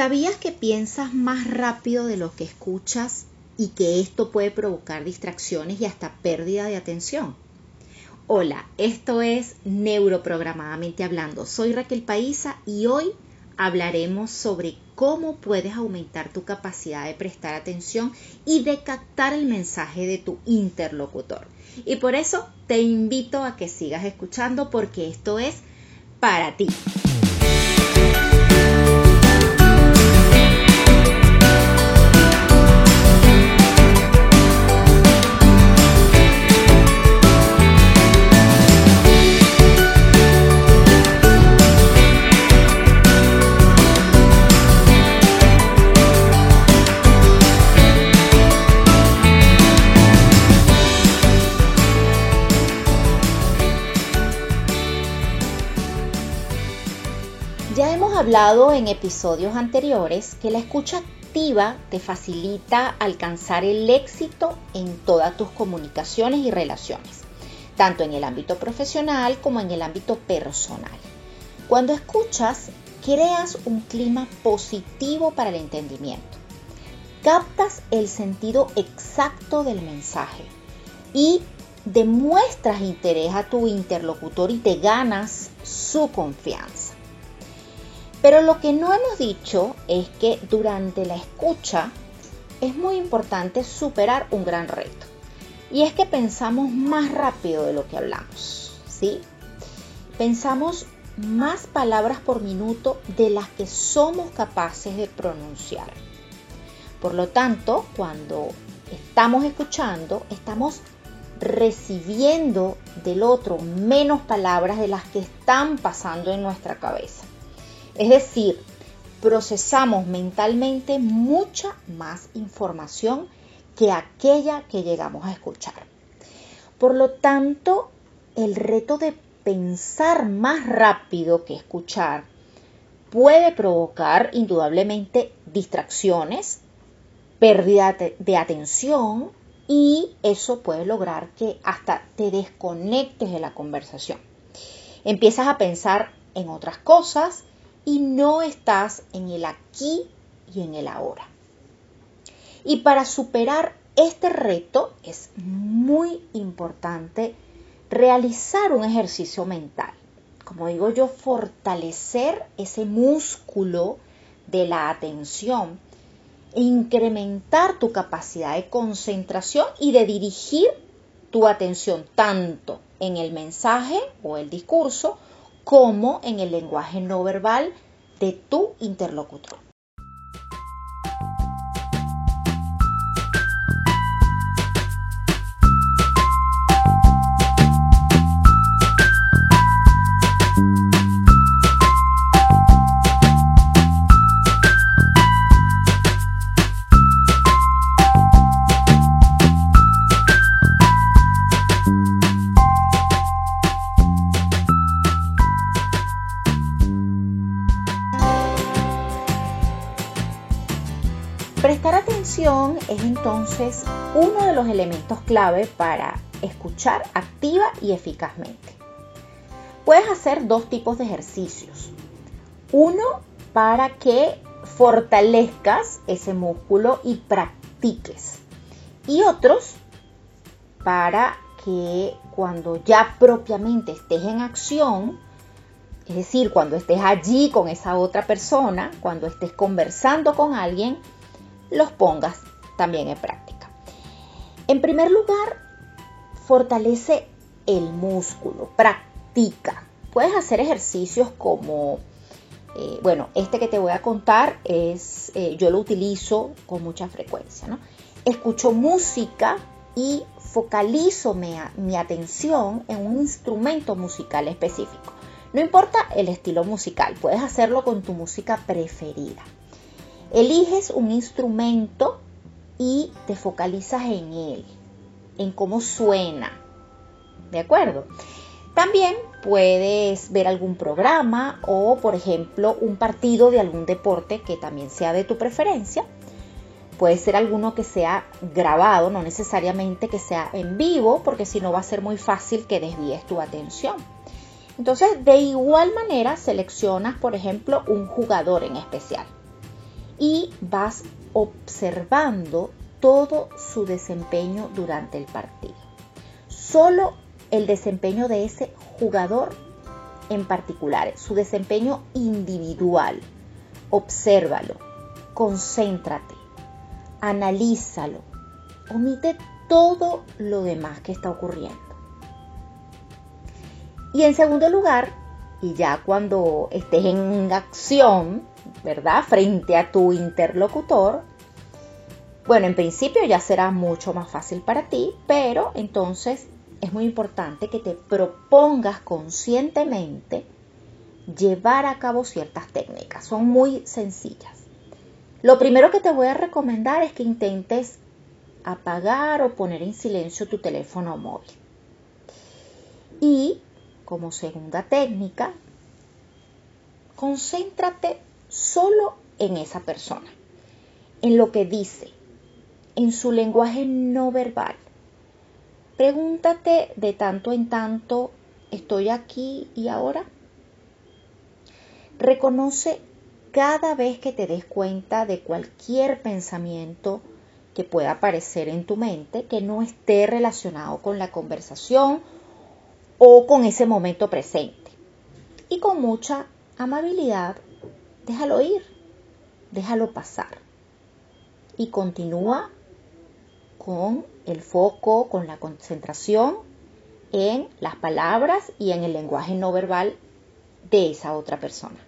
¿Sabías que piensas más rápido de lo que escuchas y que esto puede provocar distracciones y hasta pérdida de atención? Hola, esto es Neuroprogramadamente Hablando. Soy Raquel Paisa y hoy hablaremos sobre cómo puedes aumentar tu capacidad de prestar atención y de captar el mensaje de tu interlocutor. Y por eso te invito a que sigas escuchando porque esto es para ti. Ya hemos hablado en episodios anteriores que la escucha activa te facilita alcanzar el éxito en todas tus comunicaciones y relaciones, tanto en el ámbito profesional como en el ámbito personal. Cuando escuchas, creas un clima positivo para el entendimiento. Captas el sentido exacto del mensaje y demuestras interés a tu interlocutor y te ganas su confianza. Pero lo que no hemos dicho es que durante la escucha es muy importante superar un gran reto. Y es que pensamos más rápido de lo que hablamos, ¿sí? Pensamos más palabras por minuto de las que somos capaces de pronunciar. Por lo tanto, cuando estamos escuchando, estamos recibiendo del otro menos palabras de las que están pasando en nuestra cabeza. Es decir, procesamos mentalmente mucha más información que aquella que llegamos a escuchar. Por lo tanto, el reto de pensar más rápido que escuchar puede provocar indudablemente distracciones, pérdida de atención y eso puede lograr que hasta te desconectes de la conversación. Empiezas a pensar en otras cosas, y no estás en el aquí y en el ahora. Y para superar este reto es muy importante realizar un ejercicio mental. Como digo yo, fortalecer ese músculo de la atención e incrementar tu capacidad de concentración y de dirigir tu atención tanto en el mensaje o el discurso como en el lenguaje no verbal de tu interlocutor. Prestar atención es entonces uno de los elementos clave para escuchar activa y eficazmente. Puedes hacer dos tipos de ejercicios. Uno para que fortalezcas ese músculo y practiques. Y otros para que cuando ya propiamente estés en acción, es decir, cuando estés allí con esa otra persona, cuando estés conversando con alguien, los pongas también en práctica. En primer lugar, fortalece el músculo, practica. Puedes hacer ejercicios como, eh, bueno, este que te voy a contar es, eh, yo lo utilizo con mucha frecuencia, ¿no? Escucho música y focalizo mi, mi atención en un instrumento musical específico. No importa el estilo musical, puedes hacerlo con tu música preferida. Eliges un instrumento y te focalizas en él, en cómo suena. ¿De acuerdo? También puedes ver algún programa o, por ejemplo, un partido de algún deporte que también sea de tu preferencia. Puede ser alguno que sea grabado, no necesariamente que sea en vivo, porque si no va a ser muy fácil que desvíes tu atención. Entonces, de igual manera, seleccionas, por ejemplo, un jugador en especial y vas observando todo su desempeño durante el partido. Solo el desempeño de ese jugador en particular, su desempeño individual. Obsérvalo, concéntrate, analízalo, omite todo lo demás que está ocurriendo. Y en segundo lugar, y ya cuando estés en acción, ¿verdad? Frente a tu interlocutor, bueno, en principio ya será mucho más fácil para ti, pero entonces es muy importante que te propongas conscientemente llevar a cabo ciertas técnicas. Son muy sencillas. Lo primero que te voy a recomendar es que intentes apagar o poner en silencio tu teléfono móvil. Y como segunda técnica, concéntrate solo en esa persona, en lo que dice, en su lenguaje no verbal. Pregúntate de tanto en tanto, ¿estoy aquí y ahora? Reconoce cada vez que te des cuenta de cualquier pensamiento que pueda aparecer en tu mente que no esté relacionado con la conversación o con ese momento presente. Y con mucha amabilidad, déjalo ir, déjalo pasar. Y continúa con el foco, con la concentración en las palabras y en el lenguaje no verbal de esa otra persona.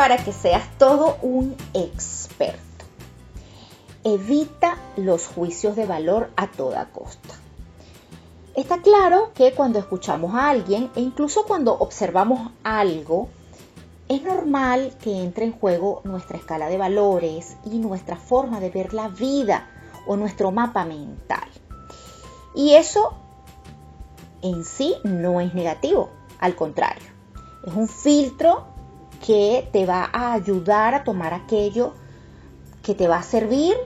Para que seas todo un experto. Evita los juicios de valor a toda costa. Está claro que cuando escuchamos a alguien e incluso cuando observamos algo, es normal que entre en juego nuestra escala de valores y nuestra forma de ver la vida o nuestro mapa mental. Y eso en sí no es negativo, al contrario, es un filtro que te va a ayudar a tomar aquello que te va a servir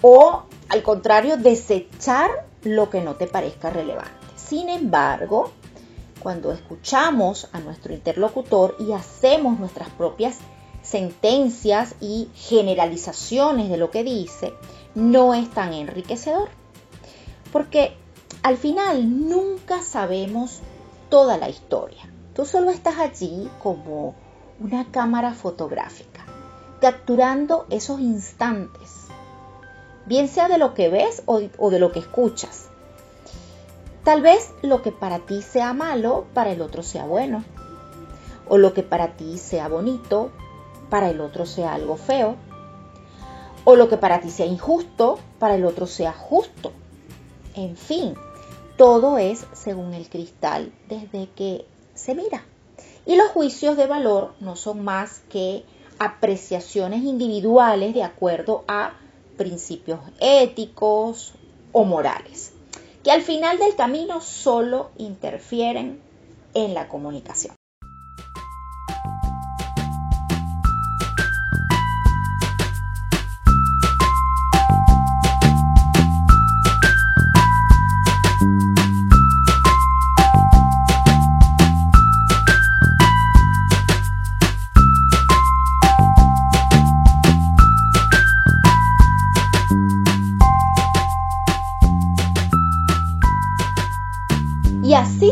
o al contrario desechar lo que no te parezca relevante. Sin embargo, cuando escuchamos a nuestro interlocutor y hacemos nuestras propias sentencias y generalizaciones de lo que dice, no es tan enriquecedor. Porque al final nunca sabemos toda la historia. Tú solo estás allí como una cámara fotográfica, capturando esos instantes, bien sea de lo que ves o, de lo que escuchas. Tal vez lo que para ti sea malo, para el otro sea bueno. O lo que para ti sea bonito, para el otro sea algo feo. O lo que para ti sea injusto, para el otro sea justo. En fin, todo es según el cristal desde que se mira. Y los juicios de valor no son más que apreciaciones individuales de acuerdo a principios éticos o morales, que al final del camino solo interfieren en la comunicación.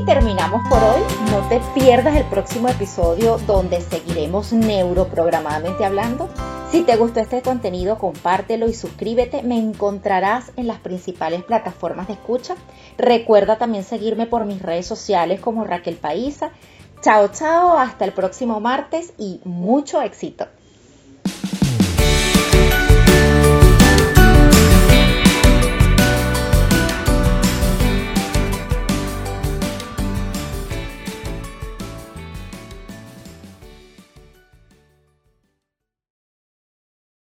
Terminamos por hoy. No te pierdas el próximo episodio donde seguiremos neuroprogramadamente hablando. Si te gustó este contenido, compártelo y suscríbete. Me encontrarás en las principales plataformas de escucha. Recuerda también seguirme por mis redes sociales como Raquel Paisa. Chao, chao, hasta el próximo martes y mucho éxito.